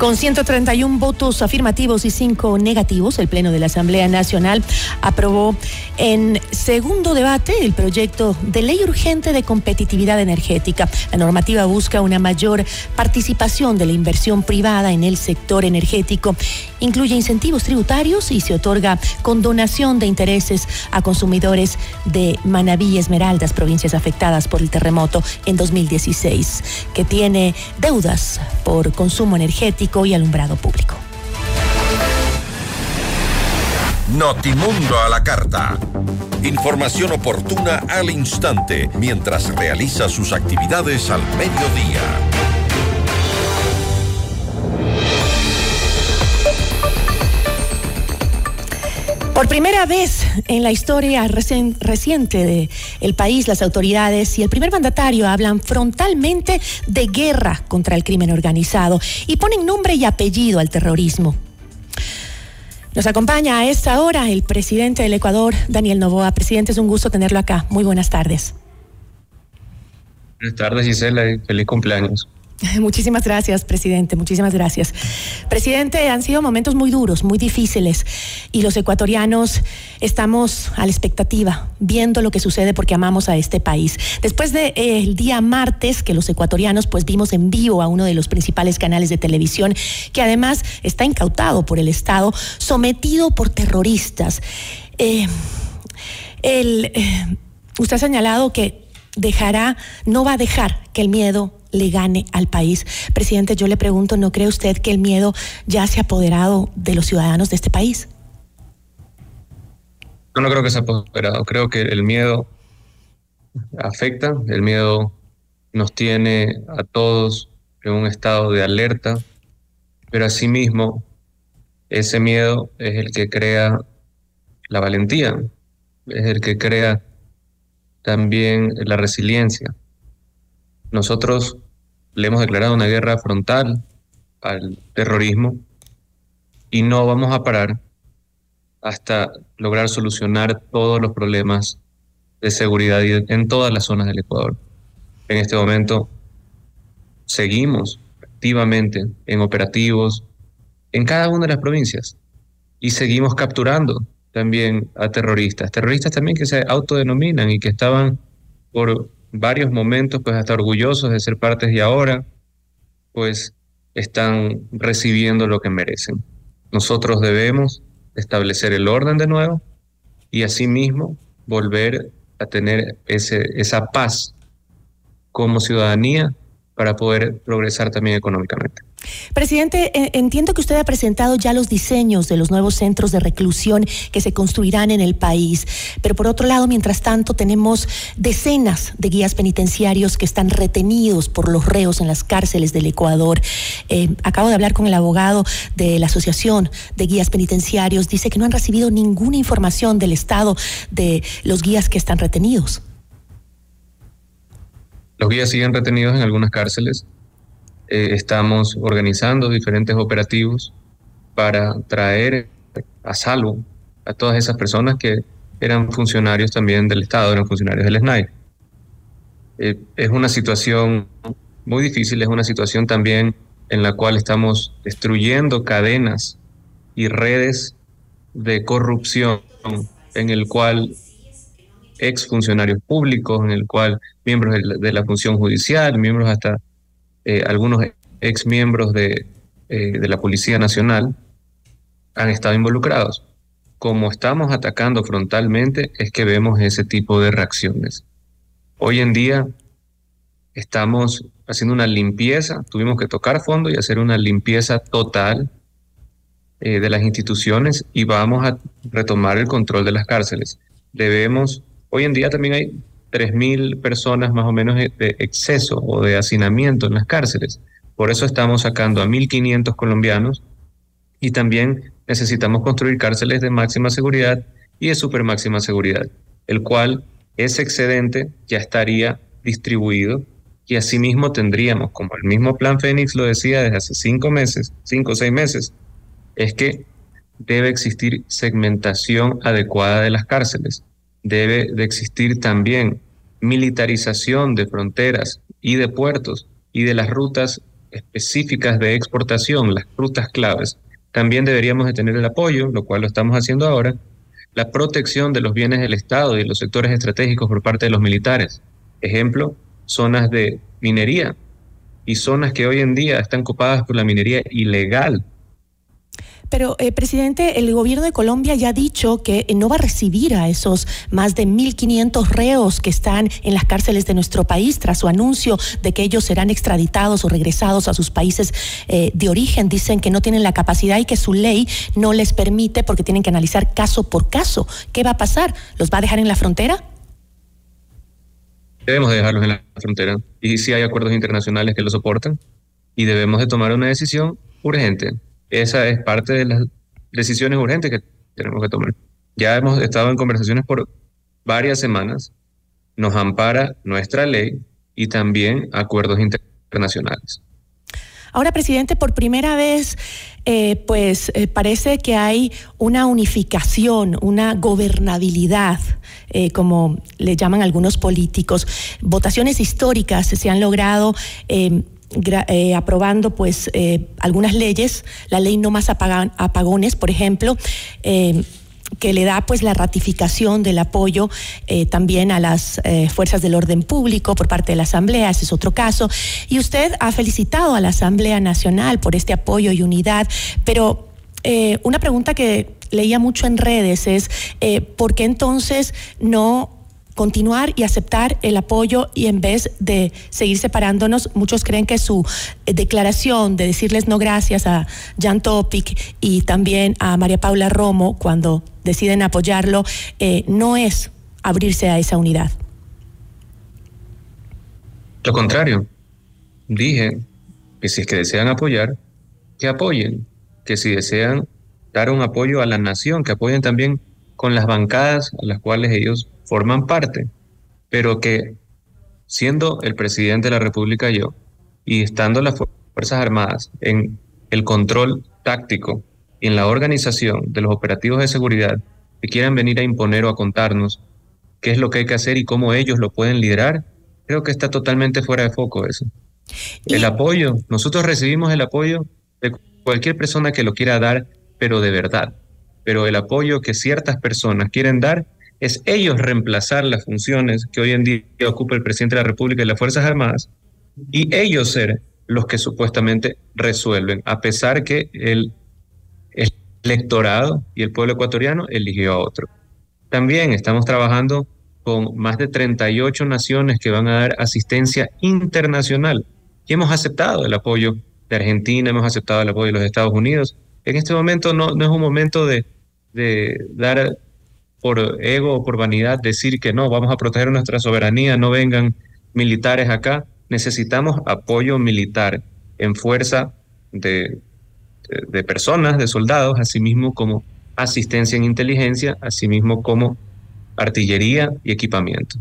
Con 131 votos afirmativos y 5 negativos, el Pleno de la Asamblea Nacional aprobó en segundo debate el proyecto de ley urgente de competitividad energética. La normativa busca una mayor participación de la inversión privada en el sector energético, incluye incentivos tributarios y se otorga condonación de intereses a consumidores de Manabí y Esmeraldas, provincias afectadas por el terremoto en 2016, que tiene deudas por consumo energético y alumbrado público. Notimundo a la carta. Información oportuna al instante mientras realiza sus actividades al mediodía. Por primera vez en la historia recien- reciente del país, las autoridades y el primer mandatario hablan frontalmente de guerra contra el crimen organizado y ponen nombre y apellido al terrorismo. Nos acompaña a esta hora el presidente del Ecuador, Daniel Novoa. Presidente, es un gusto tenerlo acá. Muy buenas tardes. Buenas tardes, Gisela, feliz cumpleaños. <laughs> Muchísimas gracias, presidente. Muchísimas gracias. Presidente, han sido momentos muy duros, muy difíciles y los ecuatorianos estamos a la expectativa, viendo lo que sucede porque amamos a este país. Después del de, eh, día martes que los ecuatorianos pues vimos en vivo a uno de los principales canales de televisión que además está incautado por el Estado, sometido por terroristas. Eh, eh, usted ha señalado que dejará, no va a dejar que el miedo le gane al país. Presidente, yo le pregunto, ¿no cree usted que el miedo ya se ha apoderado de los ciudadanos de este país? Yo no creo que se ha apoderado, creo que el miedo afecta, el miedo nos tiene a todos en un estado de alerta, pero asimismo ese miedo es el que crea la valentía, es el que crea también la resiliencia. Nosotros le hemos declarado una guerra frontal al terrorismo y no vamos a parar hasta lograr solucionar todos los problemas de seguridad en todas las zonas del Ecuador. En este momento seguimos activamente en operativos en cada una de las provincias y seguimos capturando también a terroristas, terroristas también que se autodenominan y que estaban por varios momentos pues hasta orgullosos de ser partes y ahora pues están recibiendo lo que merecen. Nosotros debemos establecer el orden de nuevo y asimismo volver a tener ese, esa paz como ciudadanía para poder progresar también económicamente. Presidente, eh, entiendo que usted ha presentado ya los diseños de los nuevos centros de reclusión que se construirán en el país, pero por otro lado, mientras tanto, tenemos decenas de guías penitenciarios que están retenidos por los reos en las cárceles del Ecuador. Eh, acabo de hablar con el abogado de la Asociación de Guías Penitenciarios, dice que no han recibido ninguna información del estado de los guías que están retenidos. Los guías siguen retenidos en algunas cárceles eh, estamos organizando diferentes operativos para traer a salvo a todas esas personas que eran funcionarios también del Estado, eran funcionarios del SNAI. Eh, es una situación muy difícil, es una situación también en la cual estamos destruyendo cadenas y redes de corrupción en el cual ex funcionarios públicos, en el cual miembros de la función judicial, miembros hasta eh, algunos ex miembros de, eh, de la Policía Nacional han estado involucrados. Como estamos atacando frontalmente, es que vemos ese tipo de reacciones. Hoy en día estamos haciendo una limpieza, tuvimos que tocar fondo y hacer una limpieza total eh, de las instituciones y vamos a retomar el control de las cárceles. Debemos, hoy en día también hay 3.000 personas más o menos de exceso o de hacinamiento en las cárceles. Por eso estamos sacando a 1.500 colombianos y también necesitamos construir cárceles de máxima seguridad y de super máxima seguridad, el cual ese excedente ya estaría distribuido y asimismo tendríamos, como el mismo plan Fénix lo decía desde hace cinco meses, cinco o seis meses, es que debe existir segmentación adecuada de las cárceles debe de existir también militarización de fronteras y de puertos y de las rutas específicas de exportación, las rutas claves. También deberíamos de tener el apoyo, lo cual lo estamos haciendo ahora, la protección de los bienes del Estado y de los sectores estratégicos por parte de los militares. Ejemplo, zonas de minería y zonas que hoy en día están copadas por la minería ilegal pero, eh, presidente, el gobierno de Colombia ya ha dicho que eh, no va a recibir a esos más de 1.500 reos que están en las cárceles de nuestro país tras su anuncio de que ellos serán extraditados o regresados a sus países eh, de origen. Dicen que no tienen la capacidad y que su ley no les permite porque tienen que analizar caso por caso. ¿Qué va a pasar? ¿Los va a dejar en la frontera? Debemos dejarlos en la frontera. Y si hay acuerdos internacionales que lo soportan. Y debemos de tomar una decisión urgente esa es parte de las decisiones urgentes que tenemos que tomar. Ya hemos estado en conversaciones por varias semanas, nos ampara nuestra ley y también acuerdos internacionales. Ahora, presidente, por primera vez, eh, pues eh, parece que hay una unificación, una gobernabilidad, eh, como le llaman algunos políticos. Votaciones históricas se han logrado eh, aprobando pues eh, algunas leyes, la ley no más apagones, por ejemplo, eh, que le da pues la ratificación del apoyo también a las fuerzas del orden público por parte de la Asamblea, ese es otro caso. Y usted ha felicitado a la Asamblea Nacional por este apoyo y unidad, pero una pregunta que leía mucho en redes es, ¿por qué entonces no continuar y aceptar el apoyo y en vez de seguir separándonos, muchos creen que su eh, declaración de decirles no gracias a Jan Topic y también a María Paula Romo cuando deciden apoyarlo, eh, no es abrirse a esa unidad. Lo contrario, dije que si es que desean apoyar, que apoyen, que si desean dar un apoyo a la nación, que apoyen también con las bancadas a las cuales ellos forman parte, pero que siendo el presidente de la República yo y estando las Fuerzas Armadas en el control táctico y en la organización de los operativos de seguridad que quieran venir a imponer o a contarnos qué es lo que hay que hacer y cómo ellos lo pueden liderar, creo que está totalmente fuera de foco eso. El apoyo, nosotros recibimos el apoyo de cualquier persona que lo quiera dar, pero de verdad. Pero el apoyo que ciertas personas quieren dar es ellos reemplazar las funciones que hoy en día ocupa el presidente de la República y las Fuerzas Armadas y ellos ser los que supuestamente resuelven, a pesar que el, electorado y el pueblo ecuatoriano eligió a otro. También estamos trabajando con más de 38 naciones que van a dar asistencia internacional y hemos aceptado el apoyo de Argentina, hemos aceptado el apoyo de los Estados Unidos. En este momento no, no es un momento de, de dar por ego o por vanidad decir que no, vamos a proteger nuestra soberanía, no vengan militares acá. Necesitamos apoyo militar en fuerza de, de, personas, de soldados, asimismo como asistencia en inteligencia, asimismo como artillería y equipamiento.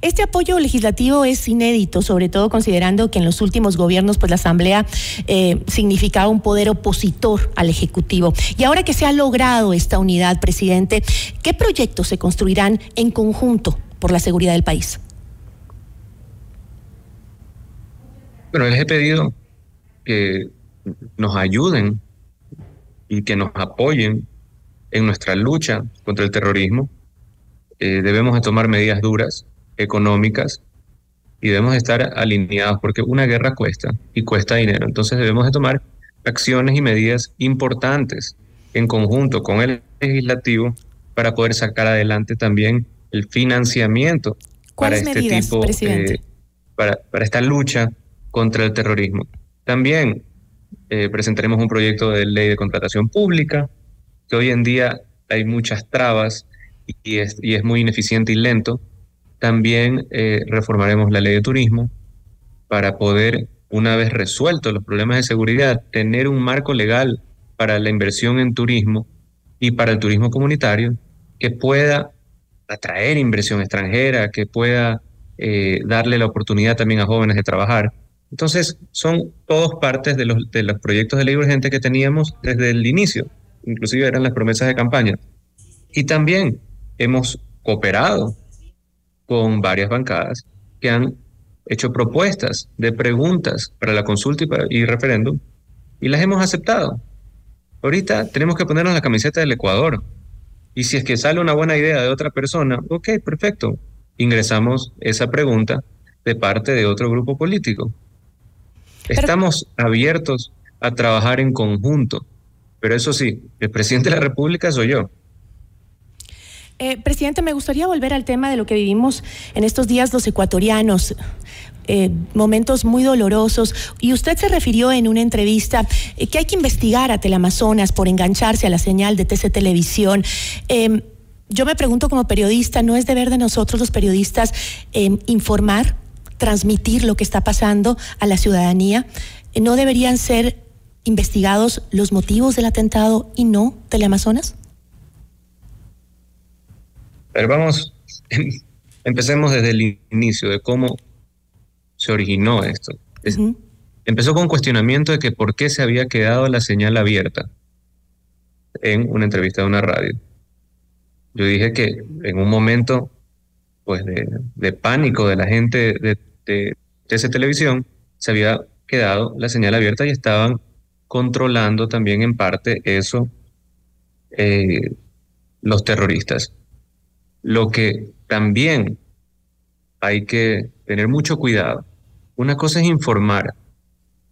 Este apoyo legislativo es inédito, sobre todo considerando que en los últimos gobiernos, pues la Asamblea eh, significaba un poder opositor al Ejecutivo. Y ahora que se ha logrado esta unidad, presidente, ¿qué proyectos se construirán en conjunto por la seguridad del país? Bueno, les he pedido que nos ayuden y que nos apoyen en nuestra lucha contra el terrorismo. Eh, debemos tomar medidas duras económicas y debemos estar alineados porque una guerra cuesta y cuesta dinero. Entonces debemos de tomar acciones y medidas importantes en conjunto con el legislativo para poder sacar adelante también el financiamiento para este tipo, eh, para, para esta lucha contra el terrorismo. También eh, presentaremos un proyecto de ley de contratación pública, que hoy en día hay muchas trabas y es, y es muy ineficiente y lento. También eh, reformaremos la ley de turismo para poder, una vez resueltos los problemas de seguridad, tener un marco legal para la inversión en turismo y para el turismo comunitario que pueda atraer inversión extranjera, que pueda eh, darle la oportunidad también a jóvenes de trabajar. Entonces, son todos partes de los, de los proyectos de ley urgente que teníamos desde el inicio, inclusive eran las promesas de campaña. Y también hemos cooperado con varias bancadas que han hecho propuestas de preguntas para la consulta y, referéndum y las hemos aceptado. Ahorita tenemos que ponernos la camiseta del Ecuador. Y si es que sale una buena idea de otra persona, ok, perfecto. Ingresamos esa pregunta de parte de otro grupo político. Estamos abiertos a trabajar en conjunto, pero eso sí, el presidente de la República soy yo. Eh, presidente, me gustaría volver al tema de lo que vivimos en estos días los ecuatorianos. Eh, momentos muy dolorosos. Y usted se refirió en una entrevista eh, que hay que investigar a Teleamazonas por engancharse a la señal de TC Televisión. Em, yo me pregunto como periodista, ¿no es deber de nosotros los periodistas em, informar, transmitir lo que está pasando a la ciudadanía? ¿No deberían ser investigados los motivos del atentado y no Teleamazonas? Pero vamos, <laughs> empecemos desde el inicio de cómo se originó esto. Empezó con un cuestionamiento de que por qué se había quedado la señal abierta en una entrevista de una radio. Yo dije que en un momento pues de, pánico de la gente de, de, esa televisión se había quedado la señal abierta y estaban controlando también en parte eso eh, los terroristas. Lo que también hay que tener mucho cuidado. Una cosa es informar,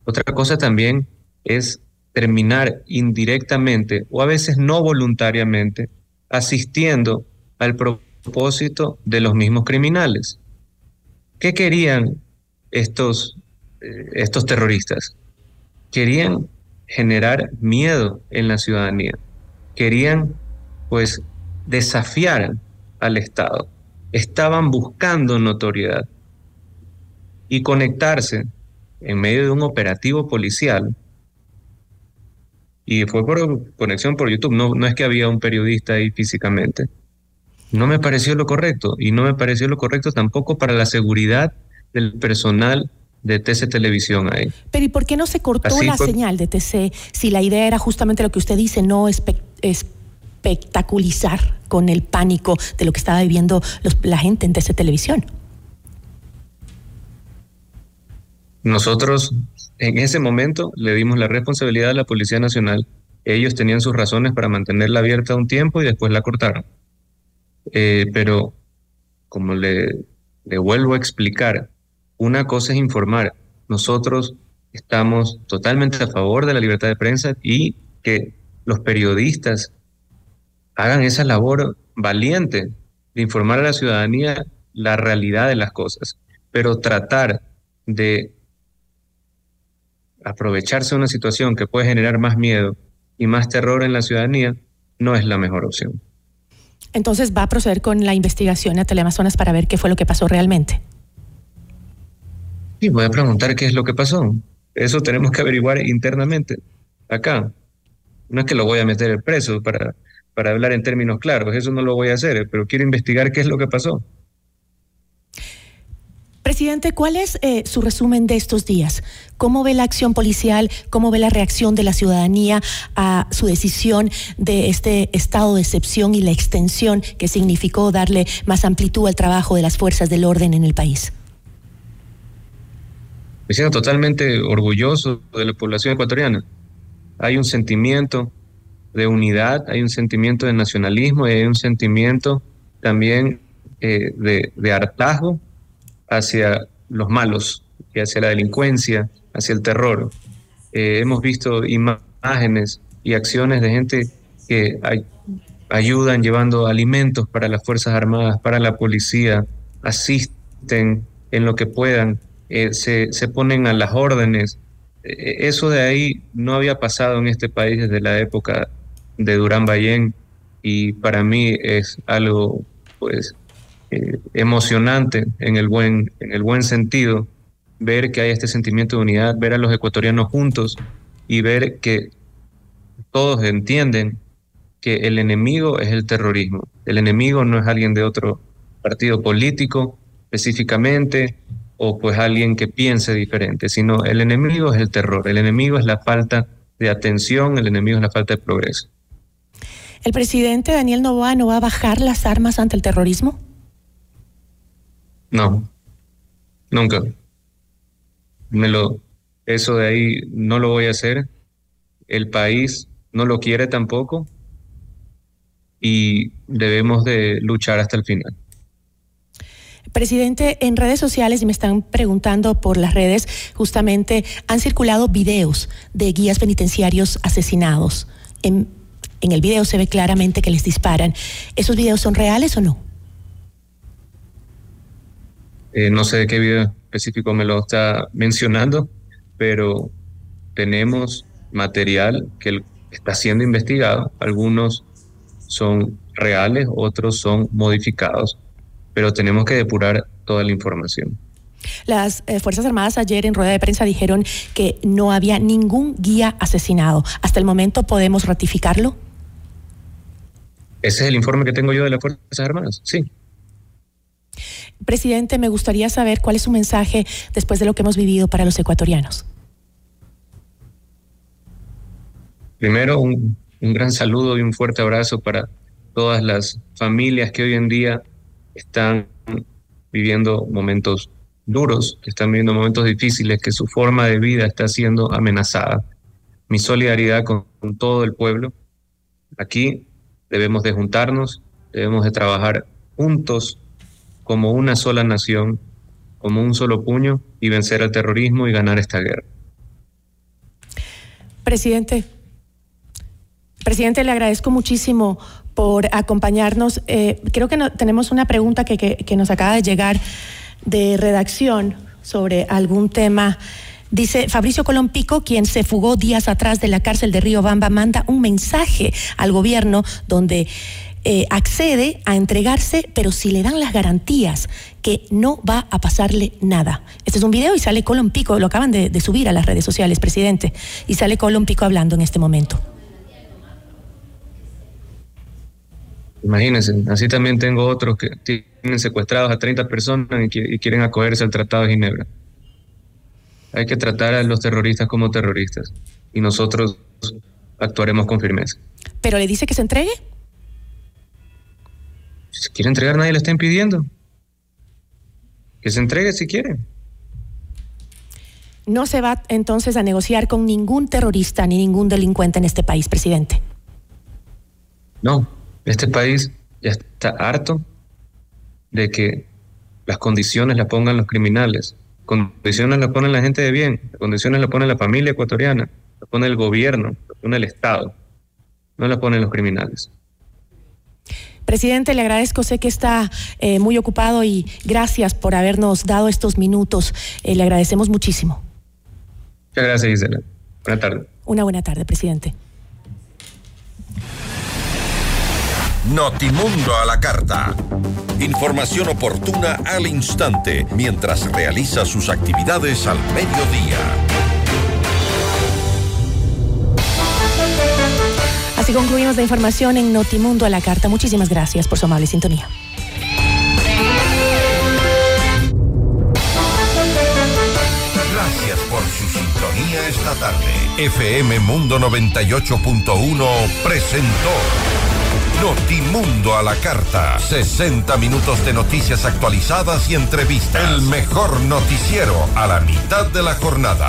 otra cosa también es terminar indirectamente o a veces no voluntariamente asistiendo al propósito de los mismos criminales. ¿Qué querían estos, eh, estos terroristas? Querían generar miedo en la ciudadanía. Querían, pues, desafiar al Estado. Estaban buscando notoriedad y conectarse en medio de un operativo policial. Y fue por conexión por YouTube, no, no es que había un periodista ahí físicamente. No me pareció lo correcto y no me pareció lo correcto tampoco para la seguridad del personal de TC Televisión ahí. Pero ¿y por qué no se cortó la señal de TC si la idea era justamente lo que usted dice, no es espectaculizar con el pánico de lo que estaba viviendo la gente en TC Televisión. Nosotros en ese momento le dimos la responsabilidad a la Policía Nacional. Ellos tenían sus razones para mantenerla abierta un tiempo y después la cortaron. Eh, pero, como le, le vuelvo a explicar, una cosa es informar. Nosotros estamos totalmente a favor de la libertad de prensa y que los periodistas hagan esa labor valiente de informar a la ciudadanía la realidad de las cosas, pero tratar de aprovecharse de una situación que puede generar más miedo y más terror en la ciudadanía no es la mejor opción. Entonces va a proceder con la investigación a Teleamazonas para ver qué fue lo que pasó realmente. Sí, voy a preguntar qué es lo que pasó. Eso tenemos que averiguar internamente, acá. No es que lo voy a meter preso para, para hablar en términos claros, eso no lo voy a hacer, pero quiero investigar qué es lo que pasó. Presidente, ¿cuál es eh, su resumen de estos días? ¿Cómo ve la acción policial? ¿Cómo ve la reacción de la ciudadanía a su decisión de este estado de excepción y la extensión que significó darle más amplitud al trabajo de las fuerzas del orden en el país? Me siento totalmente orgulloso de la población ecuatoriana. Hay un sentimiento de unidad, hay un sentimiento de nacionalismo y hay un sentimiento también eh, de, hartazgo hacia los malos y hacia la delincuencia, hacia el terror. Eh, hemos visto imágenes y acciones de gente que ayudan llevando alimentos para las Fuerzas Armadas, para la policía, asisten en lo que puedan, eh, se, se, ponen a las órdenes. Eso de ahí no había pasado en este país desde la época de Durán Ballén y para mí es algo pues eh, emocionante en el, buen, en el buen sentido ver que hay este sentimiento de unidad, ver a los ecuatorianos juntos y ver que todos entienden que el enemigo es el terrorismo. El enemigo no es alguien de otro partido político específicamente o pues alguien que piense diferente, sino el enemigo es el terror, el enemigo es la falta de atención, el enemigo es la falta de progreso. ¿El presidente Daniel Novoa no va a bajar las armas ante el terrorismo? No, nunca. Me lo, eso de ahí no lo voy a hacer. El país no lo quiere tampoco y debemos de luchar hasta el final. Presidente, en redes sociales, y me están preguntando por las redes, justamente han circulado videos de guías penitenciarios asesinados. En, en el video se ve claramente que les disparan. ¿Esos videos son reales o no? Eh, no sé de qué video específico me lo está mencionando, pero tenemos material que está siendo investigado. Algunos son reales, otros son modificados, pero tenemos que depurar toda la información. Las eh, Fuerzas Armadas ayer en rueda de prensa dijeron que no había ningún guía asesinado. ¿Hasta el momento podemos ratificarlo? Ese es el informe que tengo yo de las Fuerzas Armadas, sí. Presidente, me gustaría saber cuál es su mensaje después de lo que hemos vivido para los ecuatorianos. Primero, un, gran saludo y un fuerte abrazo para todas las familias que hoy en día están viviendo momentos duros, que están viviendo momentos difíciles, que su forma de vida está siendo amenazada. Mi solidaridad con, con todo el pueblo. Aquí debemos de juntarnos, debemos de trabajar juntos como una sola nación, como un solo puño y vencer al terrorismo y ganar esta guerra. Presidente, presidente, le agradezco muchísimo por acompañarnos. Eh, creo que tenemos una pregunta que, que nos acaba de llegar de redacción sobre algún tema. Dice Fabricio Colompico, quien se fugó días atrás de la cárcel de Río Bamba, manda un mensaje al gobierno donde eh, accede a entregarse, pero si le dan las garantías que no va a pasarle nada. Este es un video y sale Colón Pico, lo acaban de, subir a las redes sociales, presidente, y sale Colón Pico hablando en este momento. Imagínense, así también tengo otros que tienen secuestrados a 30 personas y, quieren acogerse al Tratado de Ginebra. Hay que tratar a los terroristas como terroristas y nosotros actuaremos con firmeza. ¿Pero le dice que se entregue? Si quiere entregar, nadie le está impidiendo. Que se entregue si quiere. No se va entonces a negociar con ningún terrorista ni ningún delincuente en este país, presidente. No, este país ya está harto de que las condiciones las pongan los criminales. Condiciones las pone la gente de bien, las condiciones las pone la familia ecuatoriana, las pone el gobierno, las pone el Estado, no las ponen los criminales. Presidente, le agradezco, sé que está eh, muy ocupado y gracias por habernos dado estos minutos. Eh, le agradecemos muchísimo. Muchas gracias, Gisela. Buenas tardes. Una buena tarde, presidente. Notimundo a la carta. Información oportuna al instante mientras realiza sus actividades al mediodía. Así concluimos la información en Notimundo a la carta. Muchísimas gracias por su amable sintonía. Gracias por su sintonía esta tarde. FM Mundo 98.1 presentó Notimundo a la carta. 60 minutos de noticias actualizadas y entrevistas. El mejor noticiero a la mitad de la jornada.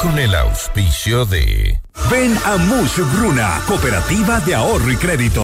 Con el auspicio de Ven a Mush Bruna, Cooperativa de Ahorro y Crédito.